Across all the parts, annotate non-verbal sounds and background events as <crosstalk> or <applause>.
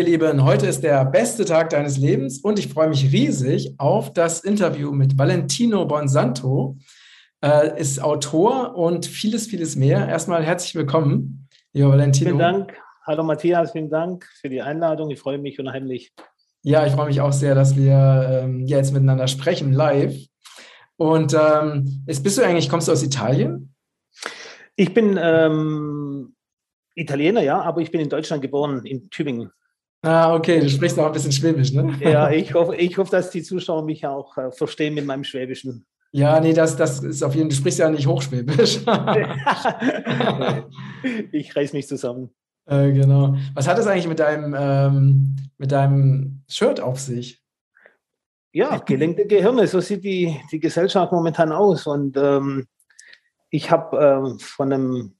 ihr Lieben, heute ist der beste Tag deines Lebens und ich freue mich riesig auf das Interview mit Valentino Bonsanto. Äh, ist Autor und vieles, vieles mehr. Erstmal herzlich willkommen, lieber Valentino. Vielen Dank. Hallo Matthias, vielen Dank für die Einladung. Ich freue mich unheimlich. Ja, ich freue mich auch sehr, dass wir ähm, jetzt miteinander sprechen, live. Und ähm, jetzt bist du eigentlich, kommst du aus Italien? Ich bin ähm, Italiener, ja, aber ich bin in Deutschland geboren, in Tübingen. Ah, okay, du sprichst auch ein bisschen Schwäbisch, ne? Ja, <laughs> ich hoffe, ich hoffe dass die Zuschauer mich auch äh, verstehen mit meinem Schwäbischen. Ja, nee, das, das ist auf jeden Fall, du sprichst ja nicht Hochschwäbisch. <laughs> ich reiß mich zusammen. <laughs> Äh, genau. Was hat es eigentlich mit deinem, ähm, mit deinem Shirt auf sich? Ja, gelenkte Gehirne, so sieht die, die Gesellschaft momentan aus. Und ähm, ich habe ähm, von, einem,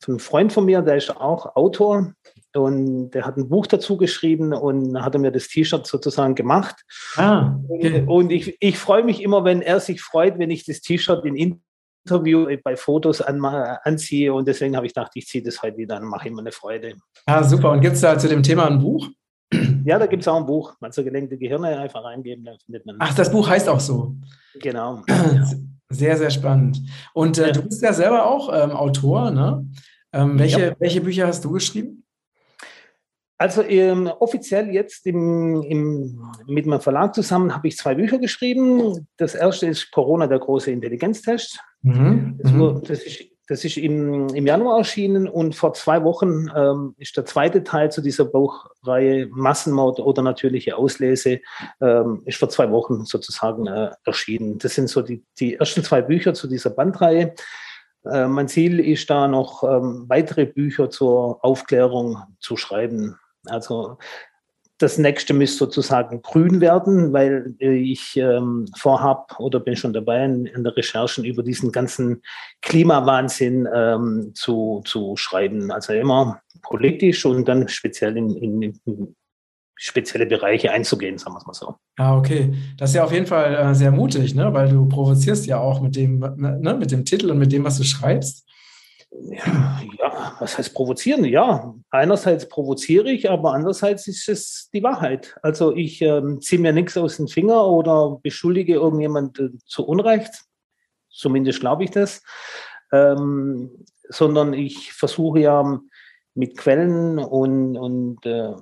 von einem Freund von mir, der ist auch Autor, und der hat ein Buch dazu geschrieben und hat mir das T-Shirt sozusagen gemacht. Ah, okay. Und ich, ich freue mich immer, wenn er sich freut, wenn ich das T-Shirt in Interview bei Fotos an, anziehe. Und deswegen habe ich gedacht, ich ziehe das heute wieder und mache ihm eine Freude. Ah, super. Und gibt es da zu dem Thema ein Buch? Ja, da gibt es auch ein Buch. Also gelenkte Gehirne einfach eingeben, dann findet man. Ach, das Buch heißt auch so. Genau. Sehr, sehr spannend. Und äh, ja. du bist ja selber auch ähm, Autor, ne? Ähm, welche, ja. welche Bücher hast du geschrieben? Also ähm, offiziell jetzt im, im, mit meinem Verlag zusammen habe ich zwei Bücher geschrieben. Das erste ist Corona, der große Intelligenztest. Mhm. Das, mhm. das, ist, das ist im, im Januar erschienen und vor zwei Wochen ähm, ist der zweite Teil zu dieser Buchreihe Massenmord oder natürliche Auslese, ähm, ist vor zwei Wochen sozusagen äh, erschienen. Das sind so die, die ersten zwei Bücher zu dieser Bandreihe. Äh, mein Ziel ist da noch ähm, weitere Bücher zur Aufklärung zu schreiben. Also das nächste müsste sozusagen grün werden, weil ich ähm, vorhab oder bin schon dabei in, in der Recherchen über diesen ganzen Klimawahnsinn ähm, zu, zu schreiben. Also immer politisch und dann speziell in, in, in spezielle Bereiche einzugehen, sagen wir es mal so. Ah, okay. Das ist ja auf jeden Fall äh, sehr mutig, ne? weil du provozierst ja auch mit dem, ne? mit dem Titel und mit dem, was du schreibst. Ja, ja, was heißt provozieren? Ja, einerseits provoziere ich, aber andererseits ist es die Wahrheit. Also ich ähm, ziehe mir nichts aus den Finger oder beschuldige irgendjemand äh, zu Unrecht, zumindest glaube ich das, ähm, sondern ich versuche ja mit Quellen und, und äh,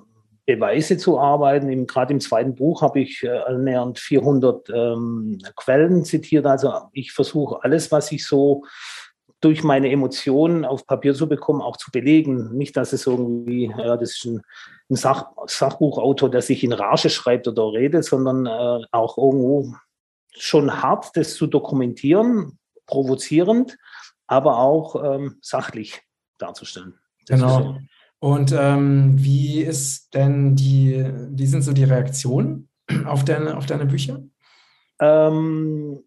Beweise zu arbeiten. Gerade im zweiten Buch habe ich äh, annähernd 400 ähm, Quellen zitiert. Also ich versuche alles, was ich so durch meine Emotionen auf Papier zu bekommen, auch zu belegen. Nicht, dass es irgendwie, ja, das ist ein, ein Sach, Sachbuchautor, der sich in Rage schreibt oder redet, sondern äh, auch irgendwo schon hart, das zu dokumentieren, provozierend, aber auch ähm, sachlich darzustellen. Das genau. Und ähm, wie ist denn die, wie sind so die Reaktionen auf deine, auf deine Bücher? Ähm,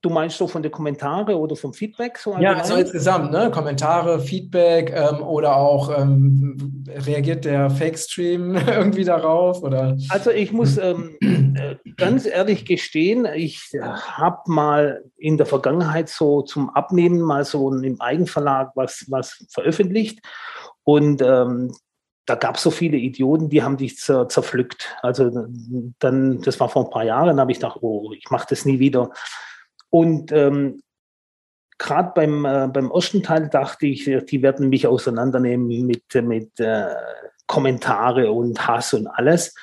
Du meinst so von den Kommentaren oder vom Feedback? So ja, so insgesamt, ne? Kommentare, Feedback ähm, oder auch ähm, reagiert der Fake-Stream <laughs> irgendwie darauf? Oder? Also ich muss ähm, äh, ganz ehrlich gestehen, ich habe mal in der Vergangenheit so zum Abnehmen mal so im Eigenverlag was, was veröffentlicht und ähm, da gab es so viele Idioten, die haben dich zer, zerpflückt. Also dann, das war vor ein paar Jahren, habe ich gedacht, oh, ich mache das nie wieder. Und ähm, gerade beim, äh, beim ersten Teil dachte ich, die werden mich auseinandernehmen mit, mit äh, Kommentare und Hass und alles.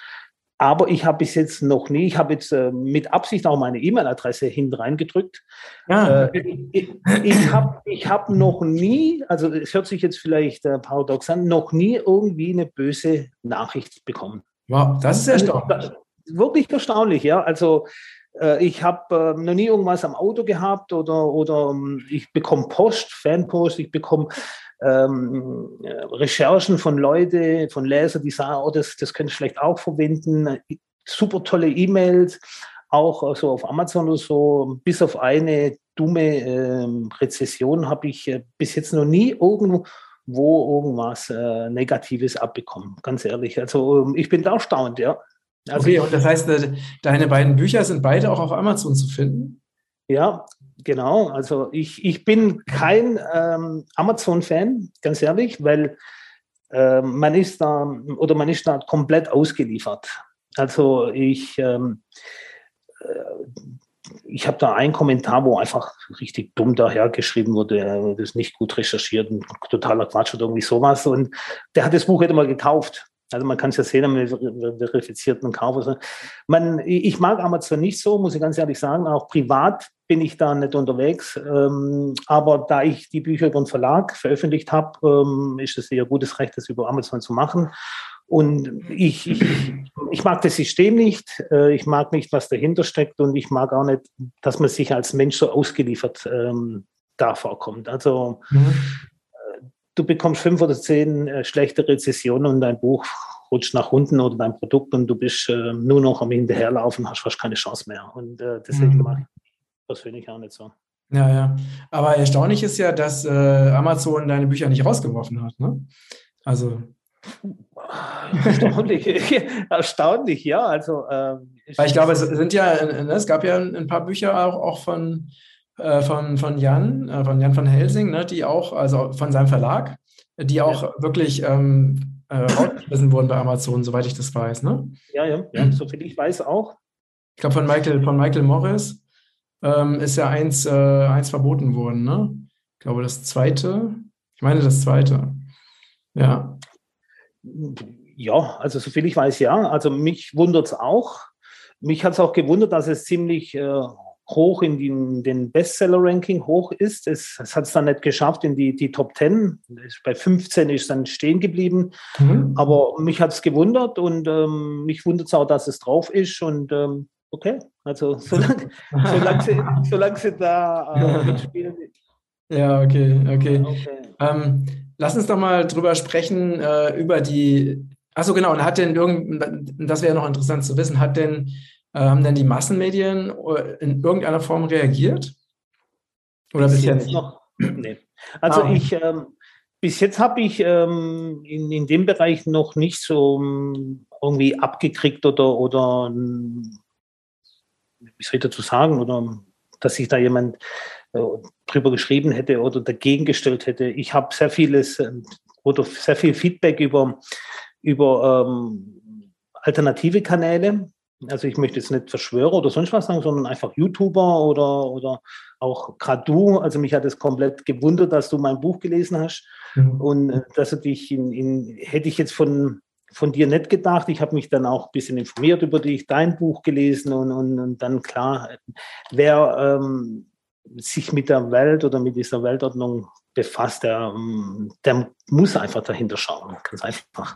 Aber ich habe bis jetzt noch nie, ich habe jetzt äh, mit Absicht auch meine E-Mail-Adresse hinten reingedrückt. Ja. Äh, ich ich habe ich hab noch nie, also es hört sich jetzt vielleicht äh, paradox an, noch nie irgendwie eine böse Nachricht bekommen. Wow, das ist erstaunlich. Wirklich erstaunlich, ja. Also ich habe äh, noch nie irgendwas am Auto gehabt oder, oder ähm, ich bekomme Post, Fanpost, ich bekomme ähm, Recherchen von Leuten, von Lesern, die sagen, oh, das, das könnte ich vielleicht auch verwenden. Super tolle E-Mails, auch so also auf Amazon oder so. Bis auf eine dumme äh, Rezession habe ich äh, bis jetzt noch nie irgendwo irgendwas äh, Negatives abbekommen, ganz ehrlich. Also ähm, ich bin da erstaunt, ja. Also, okay, und das heißt, äh, deine beiden Bücher sind beide auch auf Amazon zu finden? Ja, genau. Also ich, ich bin kein ähm, Amazon-Fan, ganz ehrlich, weil äh, man ist da oder man ist da komplett ausgeliefert. Also ich, ähm, äh, ich habe da einen Kommentar, wo einfach richtig dumm dahergeschrieben wurde, das ist nicht gut recherchiert, ein totaler Quatsch oder irgendwie sowas. Und der hat das Buch immer gekauft. Also man kann es ja sehen am verifizierten Kauf. Man, ich mag Amazon nicht so, muss ich ganz ehrlich sagen. Auch privat bin ich da nicht unterwegs. Ähm, aber da ich die Bücher über den Verlag veröffentlicht habe, ähm, ist es ihr gutes Recht, das über Amazon zu machen. Und ich, ich, ich mag das System nicht. Äh, ich mag nicht, was dahinter steckt. Und ich mag auch nicht, dass man sich als Mensch so ausgeliefert ähm, da vorkommt. Also mhm du bekommst fünf oder zehn äh, schlechte Rezessionen und dein Buch rutscht nach unten oder dein Produkt und du bist äh, nur noch am Hinterherlaufen, hast fast keine Chance mehr. Und äh, deswegen mhm. mache ich persönlich auch nicht so. Ja, ja. Aber erstaunlich ist ja, dass äh, Amazon deine Bücher nicht rausgeworfen hat. Ne? Also. Erstaunlich, <laughs> erstaunlich, ja. Also, ähm, Weil ich glaube, es sind ja, ne, es gab ja ein paar Bücher auch, auch von äh, von, von Jan, äh, von Jan von Helsing, ne, die auch, also von seinem Verlag, die auch ja. wirklich ähm, äh, rausgeschmissen wurden bei Amazon, soweit ich das weiß. Ne? Ja, ja, ja, soviel ich weiß auch. Ich glaube, von Michael, von Michael Morris ähm, ist ja eins, äh, eins verboten worden. Ne? Ich glaube, das zweite, ich meine das zweite. Ja. Ja, also soviel ich weiß, ja. Also mich wundert es auch. Mich hat es auch gewundert, dass es ziemlich äh, hoch in den, den Bestseller-Ranking hoch ist. Es, es hat es dann nicht geschafft in die, die Top 10. Bei 15 ist dann stehen geblieben. Mhm. Aber mich hat es gewundert und ähm, mich wundert es auch, dass es drauf ist. Und ähm, okay, also solange, solange, sie, solange sie da äh, mitspielen. Ja, okay, okay. okay. Ähm, lass uns doch mal drüber sprechen, äh, über die. Achso, genau. Und hat denn irgend, das wäre noch interessant zu wissen, hat denn haben denn die Massenmedien äh, in irgendeiner Form reagiert? Oder bis, bis jetzt noch? <clears throat> Nee. Also ah. ich, ähm, bis jetzt habe ich ähm, in, in dem Bereich noch nicht so um, ähm, irgendwie abgekriegt oder, oder wie soll ich dazu sagen, oder dass sich da jemand äh, drüber geschrieben hätte oder dagegen gestellt hätte. Ich habe sehr vieles äh, oder sehr viel Feedback über, über ähm, alternative Kanäle, also ich möchte jetzt nicht Verschwörer oder sonst was sagen, sondern einfach YouTuber oder, oder auch gerade du. Also mich hat es komplett gewundert, dass du mein Buch gelesen hast. Mhm. Und äh, dass du dich in, in, hätte ich jetzt von, von dir nicht gedacht. Ich habe mich dann auch ein bisschen informiert über dich, dein Buch gelesen und, und, und dann klar, wer ähm, sich mit der Welt oder mit dieser Weltordnung befasst, der, der muss einfach dahinter schauen. Ganz einfach.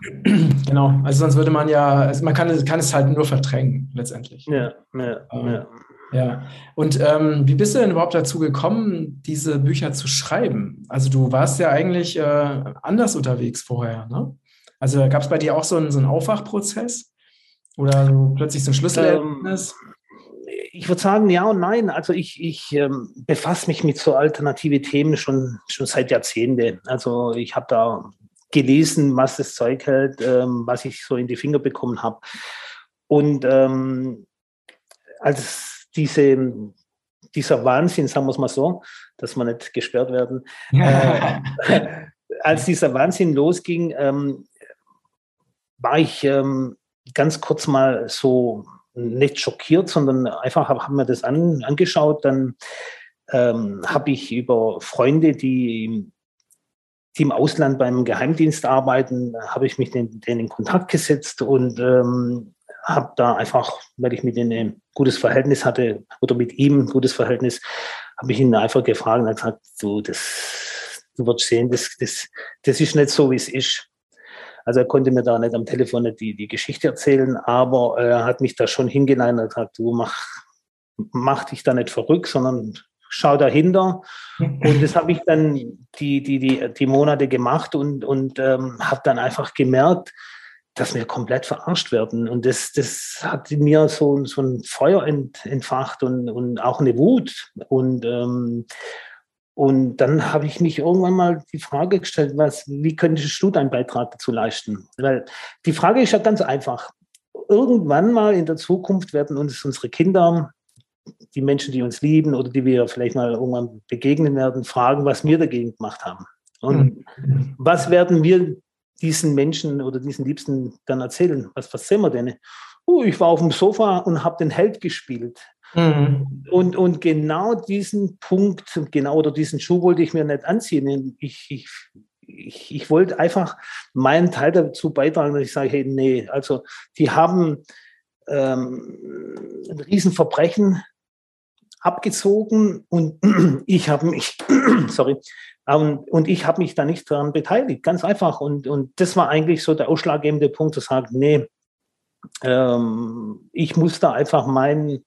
Genau, also sonst würde man ja, also man kann, kann es halt nur verdrängen, letztendlich. Ja, ja, ähm, ja. Ja, und ähm, wie bist du denn überhaupt dazu gekommen, diese Bücher zu schreiben? Also du warst ja eigentlich äh, anders unterwegs vorher, ne? Also gab es bei dir auch so einen, so einen Aufwachprozess? Oder so plötzlich so ein Schlüsselerlebnis? Ähm, ich würde sagen, ja und nein. Also ich, ich ähm, befasse mich mit so alternative Themen schon, schon seit Jahrzehnten. Also ich habe da gelesen, was das Zeug hält, ähm, was ich so in die Finger bekommen habe. Und ähm, als diese, dieser Wahnsinn, sagen wir es mal so, dass wir nicht gesperrt werden, äh, <laughs> als dieser Wahnsinn losging, ähm, war ich ähm, ganz kurz mal so nicht schockiert, sondern einfach habe hab mir das an, angeschaut. Dann ähm, habe ich über Freunde, die, die im Ausland beim Geheimdienst arbeiten, habe ich mich denen, denen in Kontakt gesetzt und ähm, habe da einfach, weil ich mit denen ein gutes Verhältnis hatte oder mit ihm ein gutes Verhältnis, habe ich ihn einfach gefragt und gesagt, du, das, du wirst sehen, das, das, das ist nicht so, wie es ist. Also er konnte mir da nicht am Telefon nicht die, die Geschichte erzählen, aber er hat mich da schon hingeleitet und gesagt, du mach, mach dich da nicht verrückt, sondern schau dahinter. <laughs> Und das habe ich dann die, die, die, die Monate gemacht und, und ähm, habe dann einfach gemerkt, dass wir komplett verarscht werden. Und das, das hat in mir so, so ein Feuer ent, entfacht und, und auch eine Wut. Und ähm, und dann habe ich mich irgendwann mal die Frage gestellt, was, wie könntest du deinen Beitrag dazu leisten? Weil die Frage ist ja ganz einfach. Irgendwann mal in der Zukunft werden uns unsere Kinder, die Menschen, die uns lieben oder die wir vielleicht mal irgendwann begegnen werden, fragen, was wir dagegen gemacht haben. Und mhm. was werden wir diesen Menschen oder diesen Liebsten dann erzählen, was, was sehen wir denn? Uh, ich war auf dem Sofa und habe den Held gespielt. Mhm. Und, und genau diesen Punkt, genau oder diesen Schuh wollte ich mir nicht anziehen. Ich, ich, ich, ich wollte einfach meinen Teil dazu beitragen, dass ich sage, hey, nee, also die haben ähm, ein Riesenverbrechen abgezogen und <clears throat> ich habe mich, <clears throat> sorry, und, und ich habe mich da nicht daran beteiligt, ganz einfach. Und, und das war eigentlich so der ausschlaggebende Punkt, zu sagen, nee, ähm, ich muss da einfach meinen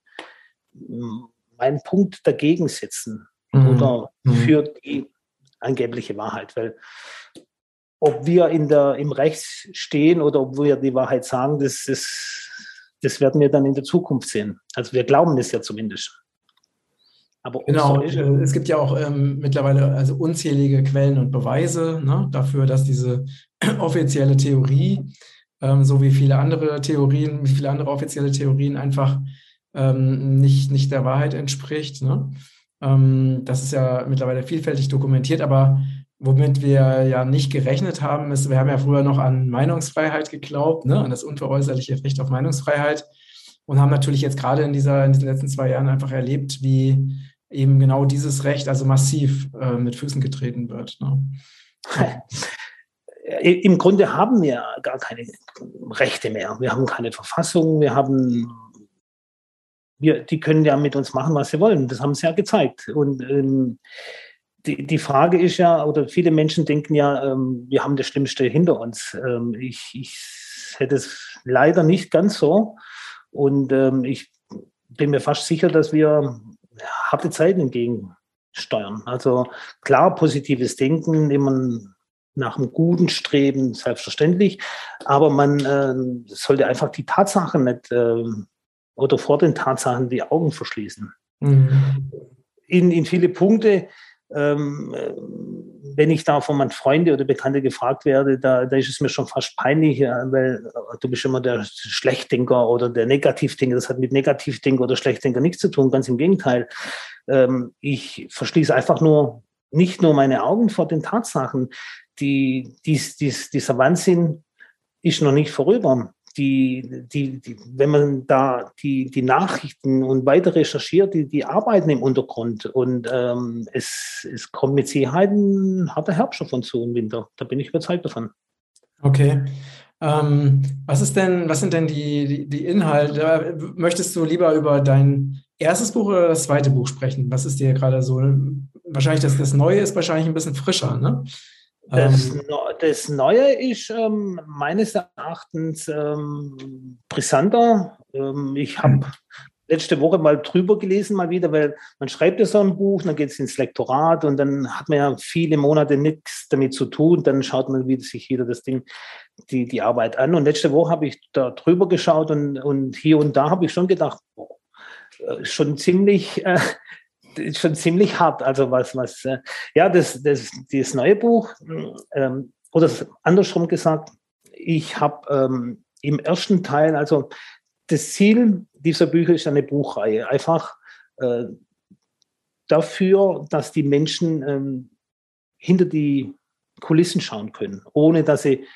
meinen Punkt dagegen setzen mhm. oder mhm. für die angebliche Wahrheit. Weil ob wir in der, im Recht stehen oder ob wir die Wahrheit sagen, das, das, das werden wir dann in der Zukunft sehen. Also wir glauben das ja zumindest. Aber genau, äh, es gibt ja auch ähm, mittlerweile also unzählige Quellen und Beweise ne, dafür, dass diese <clears throat> offizielle Theorie, ähm, so wie viele andere Theorien, wie viele andere offizielle Theorien einfach ähm, nicht, nicht der Wahrheit entspricht. Ne? Ähm, das ist ja mittlerweile vielfältig dokumentiert, aber womit wir ja nicht gerechnet haben, ist, wir haben ja früher noch an Meinungsfreiheit geglaubt, ne? an das unveräußerliche Recht auf Meinungsfreiheit und haben natürlich jetzt gerade in, dieser, in diesen letzten zwei Jahren einfach erlebt, wie eben genau dieses Recht also massiv äh, mit Füßen getreten wird. Ne? <laughs> Im Grunde haben wir gar keine Rechte mehr. Wir haben keine Verfassung, wir haben wir, die können ja mit uns machen, was sie wollen. Das haben sie ja gezeigt. Und ähm, die, die Frage ist ja, oder viele Menschen denken ja, ähm, wir haben das Schlimmste hinter uns. Ähm, ich, ich hätte es leider nicht ganz so. Und ähm, ich bin mir fast sicher, dass wir harte Zeiten entgegensteuern. Also klar, positives Denken, immer nach einem guten Streben, selbstverständlich. Aber man äh, sollte einfach die Tatsachen nicht äh, oder vor den Tatsachen die Augen verschließen. Mhm. In, in viele Punkte, ähm, wenn ich da von meinen Freunden oder Bekannten gefragt werde, da, da ist es mir schon fast peinlich, weil äh, du bist immer der Schlechtdenker oder der Negativdenker. Das hat mit Negativdenker oder Schlechtdenker nichts zu tun, ganz im Gegenteil. Ähm, ich verschließe einfach nur nicht nur meine Augen vor den Tatsachen. Die, dies, dies, dieser Wahnsinn ist noch nicht vorüber die, die, die, wenn man da die, die Nachrichten und weiter recherchiert, die, die arbeiten im Untergrund und ähm, es, es kommt mit Sicherheit ein harter Herbst auf uns zu im Winter. Da bin ich überzeugt davon. Okay. Ähm, was ist denn, was sind denn die, die, die, Inhalte? Möchtest du lieber über dein erstes Buch oder das zweite Buch sprechen? Was ist dir gerade so? Wahrscheinlich das, das Neue ist wahrscheinlich ein bisschen frischer, ne? Das, ähm, das Neue ist ähm, meines Erachtens ähm, brisanter. Ähm, ich habe letzte Woche mal drüber gelesen, mal wieder, weil man schreibt ja so ein Buch, dann geht es ins Lektorat und dann hat man ja viele Monate nichts damit zu tun. Dann schaut man wieder sich wieder das Ding, die, die Arbeit an. Und letzte Woche habe ich da drüber geschaut und, und hier und da habe ich schon gedacht, boah, äh, schon ziemlich äh, ist schon ziemlich hart. Also was, was, äh, ja, das, das, das neue Buch, ähm, oder andersrum gesagt, ich habe ähm, im ersten Teil, also das Ziel dieser Bücher ist eine Buchreihe. Einfach äh, dafür, dass die Menschen ähm, hinter die Kulissen schauen können, ohne dass sie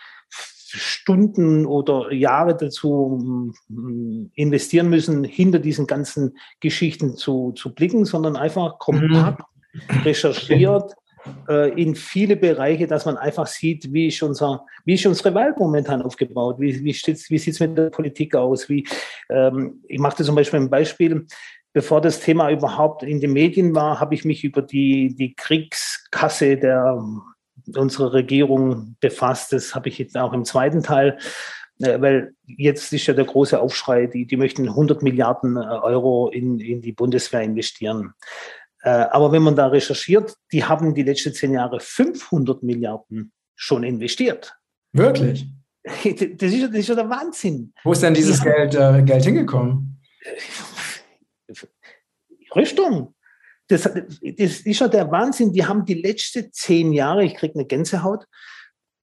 Stunden oder Jahre dazu mm, investieren müssen, hinter diesen ganzen Geschichten zu, zu blicken, sondern einfach kompakt mhm. recherchiert äh, in viele Bereiche, dass man einfach sieht, wie ist, unser, wie ist unsere Welt momentan aufgebaut, wie, wie, wie sieht es mit der Politik aus. Wie, ähm, ich machte zum Beispiel ein Beispiel, bevor das Thema überhaupt in den Medien war, habe ich mich über die, die Kriegskasse der unsere Regierung befasst. Das habe ich jetzt auch im zweiten Teil, äh, weil jetzt ist ja der große Aufschrei, die, die möchten 100 Milliarden äh, Euro in, in die Bundeswehr investieren. Äh, aber wenn man da recherchiert, die haben die letzten zehn Jahre 500 Milliarden schon investiert. Wirklich? <laughs> Das ist, das ist ja der Wahnsinn. Wo ist denn dieses Geld, äh, Geld hingekommen? Rüstung das, das ist ja der Wahnsinn. Die haben die letzten zehn Jahre, ich kriege eine Gänsehaut,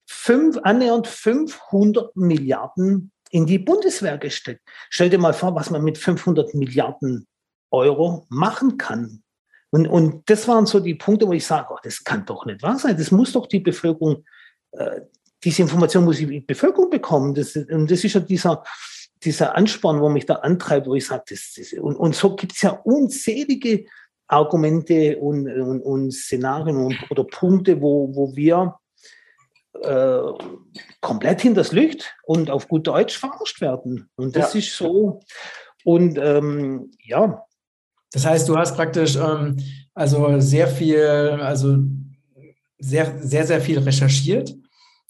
fünf, annähernd 500 Milliarden in die Bundeswehr gesteckt. Stell dir mal vor, was man mit 500 Milliarden Euro machen kann. Und, und das waren so die Punkte, wo ich sage, oh, das kann doch nicht wahr sein. Das muss doch die Bevölkerung, äh, diese Information muss die Bevölkerung bekommen. Das, und das ist ja dieser, dieser Ansporn, wo mich da antreibt, wo ich sage, das, das, und, und so gibt es ja unzählige Argumente und, und, und Szenarien und, oder Punkte, wo, wo wir äh, komplett hinters Licht und auf gut Deutsch verarscht werden. Und das ja. ist so. Und ähm, ja. Das heißt, du hast praktisch ähm, also sehr viel, also sehr, sehr, sehr viel recherchiert.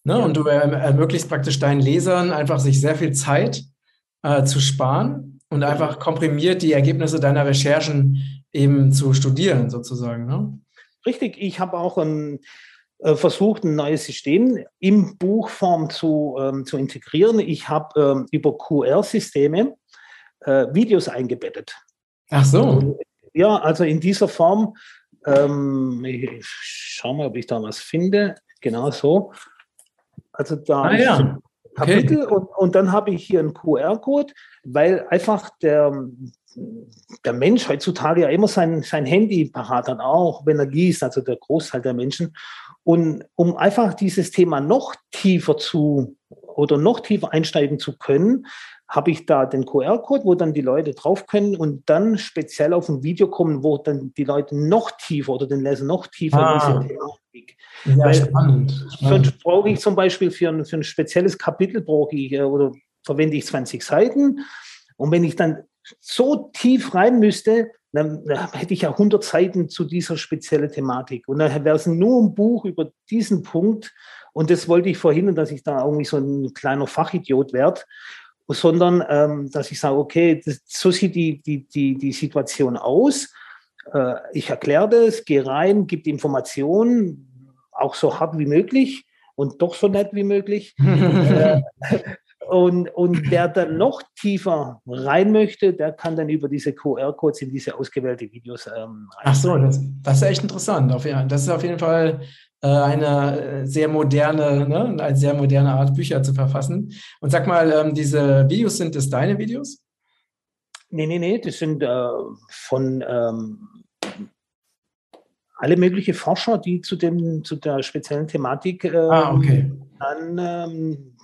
Ne? Ja. Und du ermöglichst praktisch deinen Lesern einfach sich sehr viel Zeit äh, zu sparen und einfach komprimiert die Ergebnisse deiner Recherchen eben zu studieren, sozusagen. Ne? Richtig, ich habe auch ein, äh, versucht, ein neues System in Buchform zu, ähm, zu integrieren. Ich habe ähm, über QR-Systeme äh, Videos eingebettet. Ach so. Ja, also in dieser Form, ähm, ich schau mal, ob ich da was finde. Genau so. Also da ah, ja. Kapitel okay. und, und dann habe ich hier einen QR-Code, weil einfach der, der Mensch heutzutage ja immer sein, sein Handy parat hat, auch wenn er liest, also der Großteil der Menschen. Und um einfach dieses Thema noch tiefer zu oder noch tiefer einsteigen zu können, habe ich da den QR-Code, wo dann die Leute drauf können und dann speziell auf ein Video kommen, wo dann die Leute noch tiefer oder den Leser noch tiefer ah. in Thematik. Ja, Weil, spannend. Sonst brauche ich zum Beispiel für ein, für ein spezielles Kapitel brauche ich äh, oder verwende ich 20 Seiten. Und wenn ich dann so tief rein müsste, dann, dann hätte ich ja 100 Seiten zu dieser speziellen Thematik. Und dann wäre es nur ein Buch über diesen Punkt. Und das wollte ich verhindern, dass ich da irgendwie so ein kleiner Fachidiot werde, sondern ähm, dass ich sage, okay, das, so sieht die, die, die, die Situation aus. Äh, ich erkläre das, gehe rein, gebe Informationen, auch so hart wie möglich und doch so nett wie möglich. <laughs> äh, und, und wer dann noch tiefer rein möchte, der kann dann über diese QR-Codes in diese ausgewählte Videos ähm, Ach so, das, das, ist echt interessant. Das ist auf jeden Fall äh, eine sehr moderne, ne, eine sehr moderne Art, Bücher zu verfassen. Und sag mal, ähm, diese Videos, sind das deine Videos? Nee, nee, nee, das sind äh, von ähm, alle möglichen Forscher, die zu, dem, zu der speziellen Thematik äh, ah, okay. dann ähm,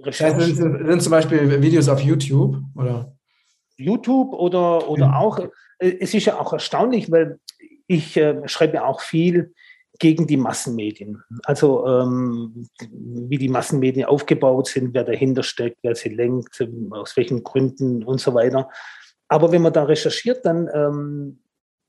Recherchen. Ja, sind, sind, zum Beispiel Videos auf YouTube oder? YouTube oder, oder ja. auch, äh, es ist ja auch erstaunlich, weil ich äh, schreibe auch viel gegen die Massenmedien. Also ähm, wie die Massenmedien aufgebaut sind, wer dahinter steckt, wer sie lenkt, aus welchen Gründen und so weiter. Aber wenn man da recherchiert, dann, ähm,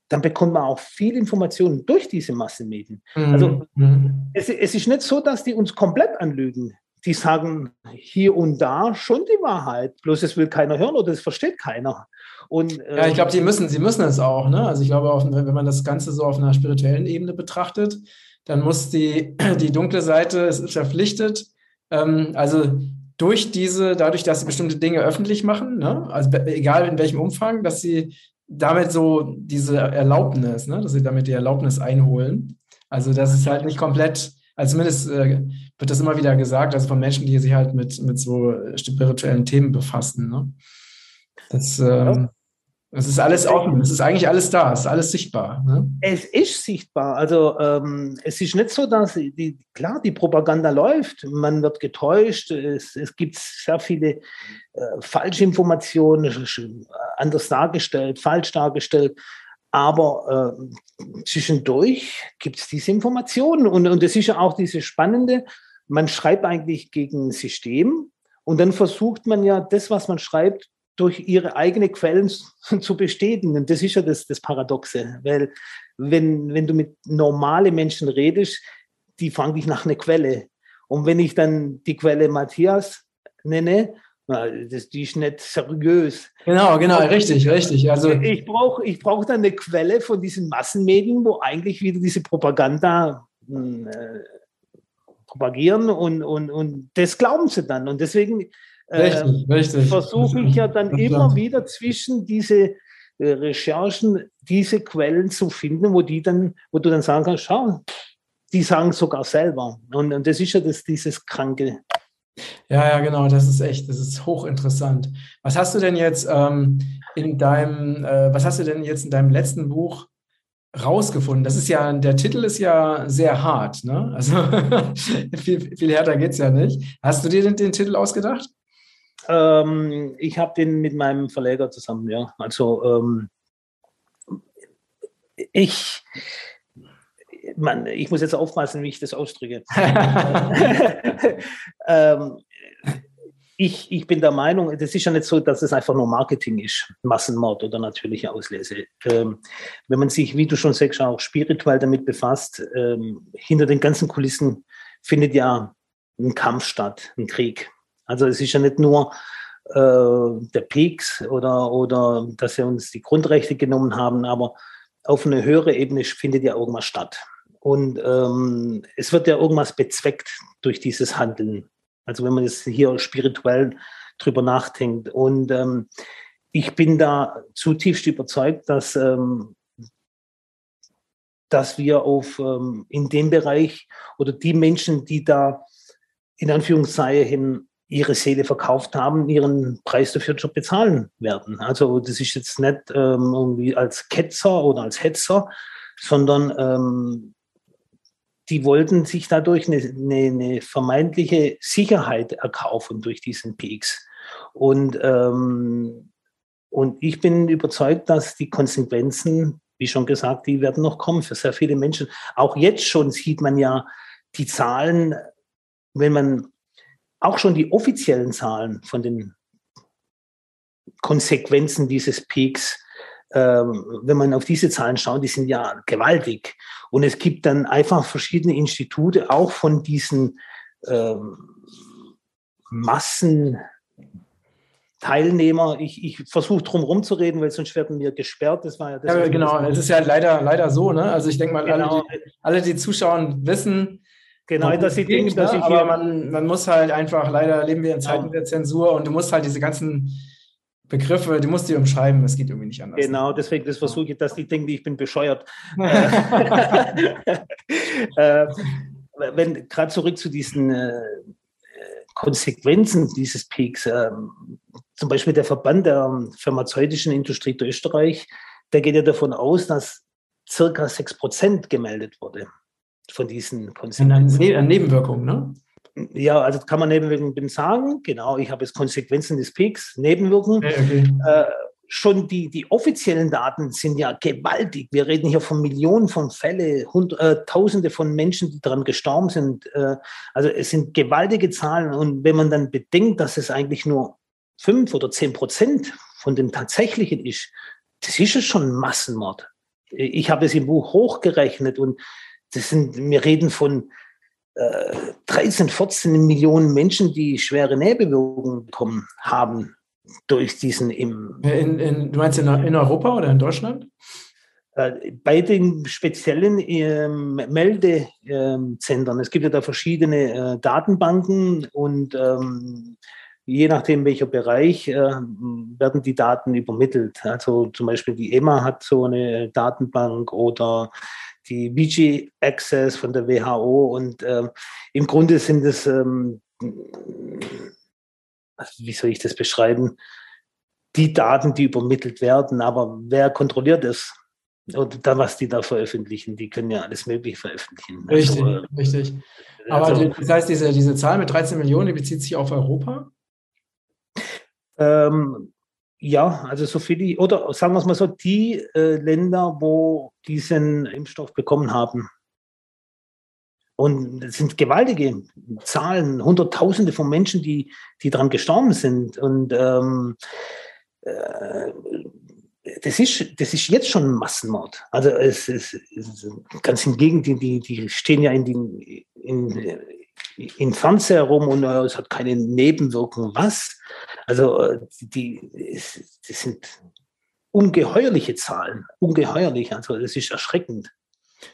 dann bekommt man auch viel Informationen durch diese Massenmedien. Mhm. Also mhm. es, es, ist nicht so, dass die uns komplett anlügen die sagen hier und da schon die Wahrheit. Bloß es will keiner hören oder es versteht keiner. Und, ähm, ja, ich glaube, sie müssen, sie müssen es auch. Ne? Also ich glaube, auch, wenn man das Ganze so auf einer spirituellen Ebene betrachtet, dann muss die, <clears throat> die dunkle Seite, es ist verpflichtet, ähm, also durch diese, dadurch, dass sie bestimmte Dinge öffentlich machen, ne? also egal in welchem Umfang, dass sie damit so diese Erlaubnis, ne? dass sie damit die Erlaubnis einholen. Also das ist halt nicht komplett, also zumindest äh, wird das immer wieder gesagt, also von Menschen, die sich halt mit, mit so spirituellen Themen befassen. Ne? Das, ähm, das ist alles offen, es ist eigentlich alles da, es ist alles sichtbar. Ne? Es ist sichtbar. Also ähm, es ist nicht so, dass die, klar, die Propaganda läuft, man wird getäuscht, es, es gibt sehr viele äh, Falschinformationen, anders dargestellt, falsch dargestellt. Aber äh, zwischendurch gibt es diese Informationen. Und, und das ist ja auch diese spannende, man schreibt eigentlich gegen ein System und dann versucht man ja das, was man schreibt, durch ihre eigenen Quellen <laughs> zu bestätigen. Und das ist ja das, das Paradoxe, weil wenn, wenn du mit normalen Menschen redest, die fragen dich nach einer Quelle. Und wenn ich dann die Quelle Matthias nenne, das, die ist nicht seriös. Genau, genau, richtig, richtig. Also ich brauche ich brauch dann eine Quelle von diesen Massenmedien, wo eigentlich wieder diese Propaganda hm, äh, propagieren und, und, und das glauben sie dann. Und deswegen äh, versuche ich ja dann immer wieder zwischen diese äh, Recherchen, diese Quellen zu finden, wo die dann, wo du dann sagen kannst, schau, die sagen sogar selber. Und, und das ist ja das, dieses Kranke. Ja, ja, genau, das ist echt, das ist hochinteressant. Was hast du denn jetzt ähm, in deinem, äh, was hast du denn jetzt in deinem letzten Buch rausgefunden? Das ist ja, der Titel ist ja sehr hart, ne? Also <laughs> viel, viel härter geht es ja nicht. Hast du dir den, den Titel ausgedacht? Ähm, ich habe den mit meinem Verleger zusammen, ja. Also ähm, ich, man, ich muss jetzt aufpassen, wie ich das ausdrücke. <laughs> <laughs> ähm, ich, ich bin der Meinung, das ist ja nicht so, dass es einfach nur Marketing ist, Massenmord oder natürliche Auslese. Ähm, wenn man sich, wie du schon sagst, auch spirituell damit befasst, ähm, hinter den ganzen Kulissen findet ja ein Kampf statt, ein Krieg. Also es ist ja nicht nur äh, der Peaks oder, oder dass sie uns die Grundrechte genommen haben, aber auf eine höhere Ebene findet ja irgendwas statt. Und ähm, es wird ja irgendwas bezweckt durch dieses Handeln. Also wenn man jetzt hier spirituell drüber nachdenkt. Und ähm, ich bin da zutiefst überzeugt, dass, ähm, dass wir auf, ähm, in dem Bereich oder die Menschen, die da in Anführungszeichen ihre Seele verkauft haben, ihren Preis dafür schon bezahlen werden. Also das ist jetzt nicht ähm, irgendwie als Ketzer oder als Hetzer, sondern ähm, die wollten sich dadurch eine, eine, eine vermeintliche Sicherheit erkaufen durch diesen Peaks. Und, ähm, und ich bin überzeugt, dass die Konsequenzen, wie schon gesagt, die werden noch kommen für sehr viele Menschen. Auch jetzt schon sieht man ja die Zahlen, wenn man auch schon die offiziellen Zahlen von den Konsequenzen dieses Peaks wenn man auf diese Zahlen schaut, die sind ja gewaltig. Und es gibt dann einfach verschiedene Institute, auch von diesen ähm, Massen. Teilnehmer, ich, ich versuche drum rumzureden, weil sonst werden wir gesperrt. Das war ja, das ja genau. Es ist ja leider, leider so. Ne? Also ich denke mal, genau. alle, die, alle, die zuschauen, wissen, Genau, dass sie denken, dass ich aber man, man muss halt einfach, leider leben wir in Zeiten genau. der Zensur und du musst halt diese ganzen Begriffe, die musst du umschreiben, es geht irgendwie nicht anders. Genau, deswegen das versuche ich, dass die denken, ich bin bescheuert. <laughs> äh, wenn gerade zurück zu diesen äh, Konsequenzen dieses Peaks, äh, zum Beispiel der Verband der pharmazeutischen Industrie der Österreich, der geht ja davon aus, dass circa 6% gemeldet wurde von diesen Konsequenzen. An Nebenwirkungen, ne? Ja, also kann man Nebenwirkungen sagen. Genau, ich habe jetzt Konsequenzen des Peaks, Nebenwirkungen. Okay. Äh, schon die, die offiziellen Daten sind ja gewaltig. Wir reden hier von Millionen von Fällen, Hund, äh, Tausende von Menschen, die daran gestorben sind. Äh, also es sind gewaltige Zahlen. Und wenn man dann bedenkt, dass es eigentlich nur fünf oder zehn Prozent von dem tatsächlichen ist, das ist ja schon Massenmord. Ich habe es im Buch hochgerechnet und das sind, wir reden von 13, 14 Millionen Menschen, die schwere Nährbewegung bekommen haben durch diesen im. In, in, du meinst in, in, Europa oder in Deutschland? Äh, bei den speziellen ähm, Meldezentren. Es gibt ja da verschiedene äh, Datenbanken und ähm, je nachdem welcher Bereich äh, werden die Daten übermittelt. Also zum Beispiel die EMA hat so eine Datenbank oder die VG Access von der WHO und ähm, im Grunde sind es, ähm, wie soll ich das beschreiben, die Daten, die übermittelt werden, aber wer kontrolliert es? Und dann, was die da veröffentlichen, die können ja alles Mögliche veröffentlichen. Richtig, also, richtig. Aber also, das heißt, diese, diese Zahl mit 13 Millionen, die bezieht sich auf Europa? Ähm, ja, also so viele, oder sagen wir es mal so, die äh, Länder, wo diesen Impfstoff bekommen haben. Und es sind gewaltige Zahlen, Hunderttausende von Menschen, die, die daran gestorben sind. Und ähm, äh, das, ist, das ist jetzt schon Massenmord. Also es ist ganz im Gegenteil, die, die stehen ja in, den, in, in Fernseher rum und äh, es hat keine Nebenwirkungen. Was? Also äh, die, die sind ungeheuerliche Zahlen, ungeheuerlich. Also das ist erschreckend.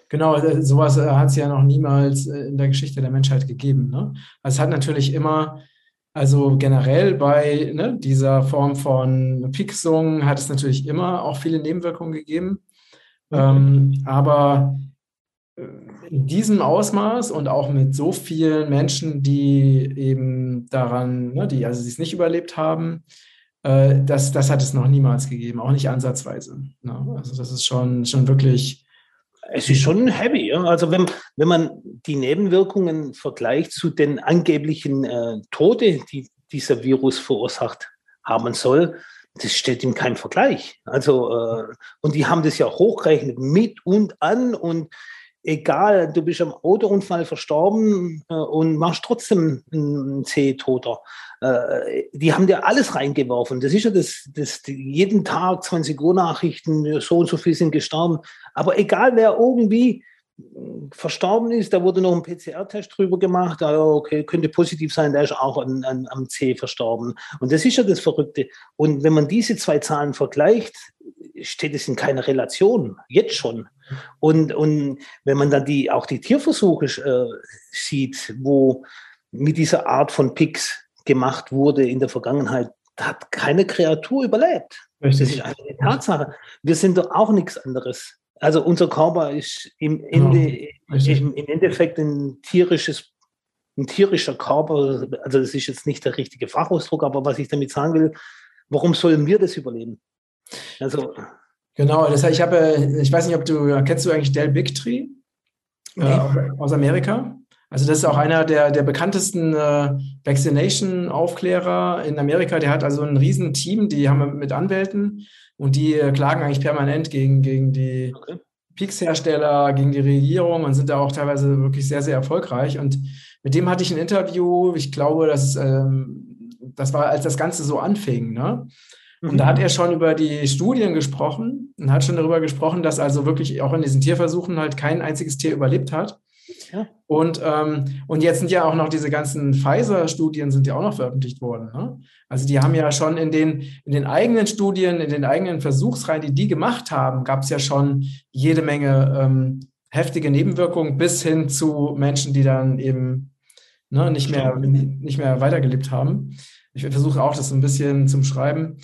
Genau, äh, sowas hat es ja noch niemals in der Geschichte der Menschheit gegeben. Ne? Also es hat natürlich immer, also generell bei ne, dieser Form von Pixung hat es natürlich immer auch viele Nebenwirkungen gegeben. Ähm, aber in diesem Ausmaß und auch mit so vielen Menschen, die eben daran, ne, die also es nicht überlebt haben, äh, das, das hat es noch niemals gegeben, auch nicht ansatzweise. Ne? Also das ist schon, schon wirklich Es ist schon heavy. Ja? Also wenn, wenn man die Nebenwirkungen vergleicht zu den angeblichen äh, Tode, die dieser Virus verursacht haben soll, das steht in keinem Vergleich. Also, äh, und die haben das ja hochgerechnet mit und an und egal, du bist am Autounfall verstorben äh, und machst trotzdem einen C-Toter. Äh, die haben dir alles reingeworfen. Das ist ja das, das jeden Tag 20 Uhr Nachrichten, so und so viel sind gestorben. Aber egal, wer irgendwie verstorben ist, da wurde noch ein PCR-Test drüber gemacht, ja, okay, könnte positiv sein, der ist auch an, an, am C verstorben. Und das ist ja das Verrückte. Und wenn man diese zwei Zahlen vergleicht, steht es in keiner Relation, jetzt schon. Und, und wenn man dann die, auch die Tierversuche äh, sieht, wo mit dieser Art von Picks gemacht wurde in der Vergangenheit, hat keine Kreatur überlebt. Richtig. Das ist eine Tatsache. Wir sind doch auch nichts anderes. Also unser Körper ist im, Ende, ja, im, im Endeffekt ein tierisches ein tierischer Körper, also das ist jetzt nicht der richtige Fachausdruck, aber was ich damit sagen will, warum sollen wir das überleben? Also genau, das heißt, ich habe, ich weiß nicht, ob du kennst du eigentlich Del Bigtree nee. äh, aus Amerika? Also das ist auch einer der, der bekanntesten äh, Vaccination-Aufklärer in Amerika. Der hat also ein riesen Team, die haben mit Anwälten und die äh, klagen eigentlich permanent gegen, gegen die okay. Peaks-Hersteller, gegen die Regierung und sind da auch teilweise wirklich sehr, sehr erfolgreich. Und mit dem hatte ich ein Interview, ich glaube, das, ähm, das war, als das Ganze so anfing. Ne? Und da hat mhm. er schon über die Studien gesprochen und hat schon darüber gesprochen, dass also wirklich auch in diesen Tierversuchen halt kein einziges Tier überlebt hat. Ja. Und, ähm, und jetzt sind ja auch noch diese ganzen Pfizer-Studien sind ja auch noch veröffentlicht worden. Ne? Also die haben ja schon in den, in den eigenen Studien, in den eigenen Versuchsreihen, die die gemacht haben, gab es ja schon jede Menge ähm, heftige Nebenwirkungen bis hin zu Menschen, die dann eben ne, nicht, mehr, nicht mehr weitergelebt haben. Ich versuche auch das ein bisschen zum Schreiben.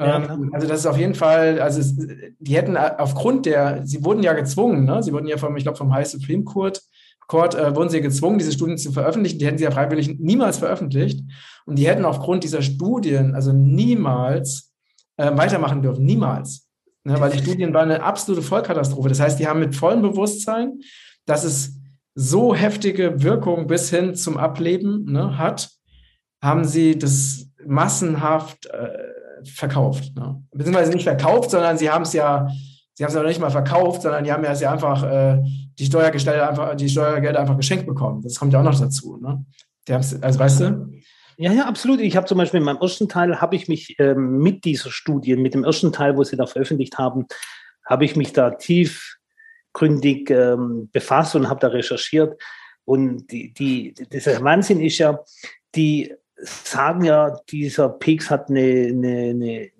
Ja, ähm, also das ist auf jeden Fall, also es, die hätten aufgrund der, sie wurden ja gezwungen, ne? sie wurden ja vom, ich glaube vom High Supreme Court Court äh, wurden sie gezwungen, diese Studien zu veröffentlichen. Die hätten sie ja freiwillig niemals veröffentlicht. Und die hätten aufgrund dieser Studien also niemals äh, weitermachen dürfen. Niemals. Ne, weil die Studien waren eine absolute Vollkatastrophe. Das heißt, die haben mit vollem Bewusstsein, dass es so heftige Wirkung bis hin zum Ableben ne, hat, haben sie das massenhaft äh, verkauft. Ne? Beziehungsweise nicht verkauft, sondern sie haben es ja sie haben es ja noch nicht mal verkauft, sondern die haben ja, sie einfach äh, die Steuergelder einfach, die Steuergelder einfach geschenkt bekommen. Das kommt ja auch noch dazu. Ne? Die also weißt du? Ja, ja, absolut. Ich habe zum Beispiel in meinem ersten Teil habe ich mich ähm, mit dieser Studie, mit dem ersten Teil, wo sie da veröffentlicht haben, habe ich mich da tiefgründig ähm, befasst und habe da recherchiert. Und die, die, dieser Wahnsinn ist ja, die sagen ja, dieser Peaks hat eine, eine, eine,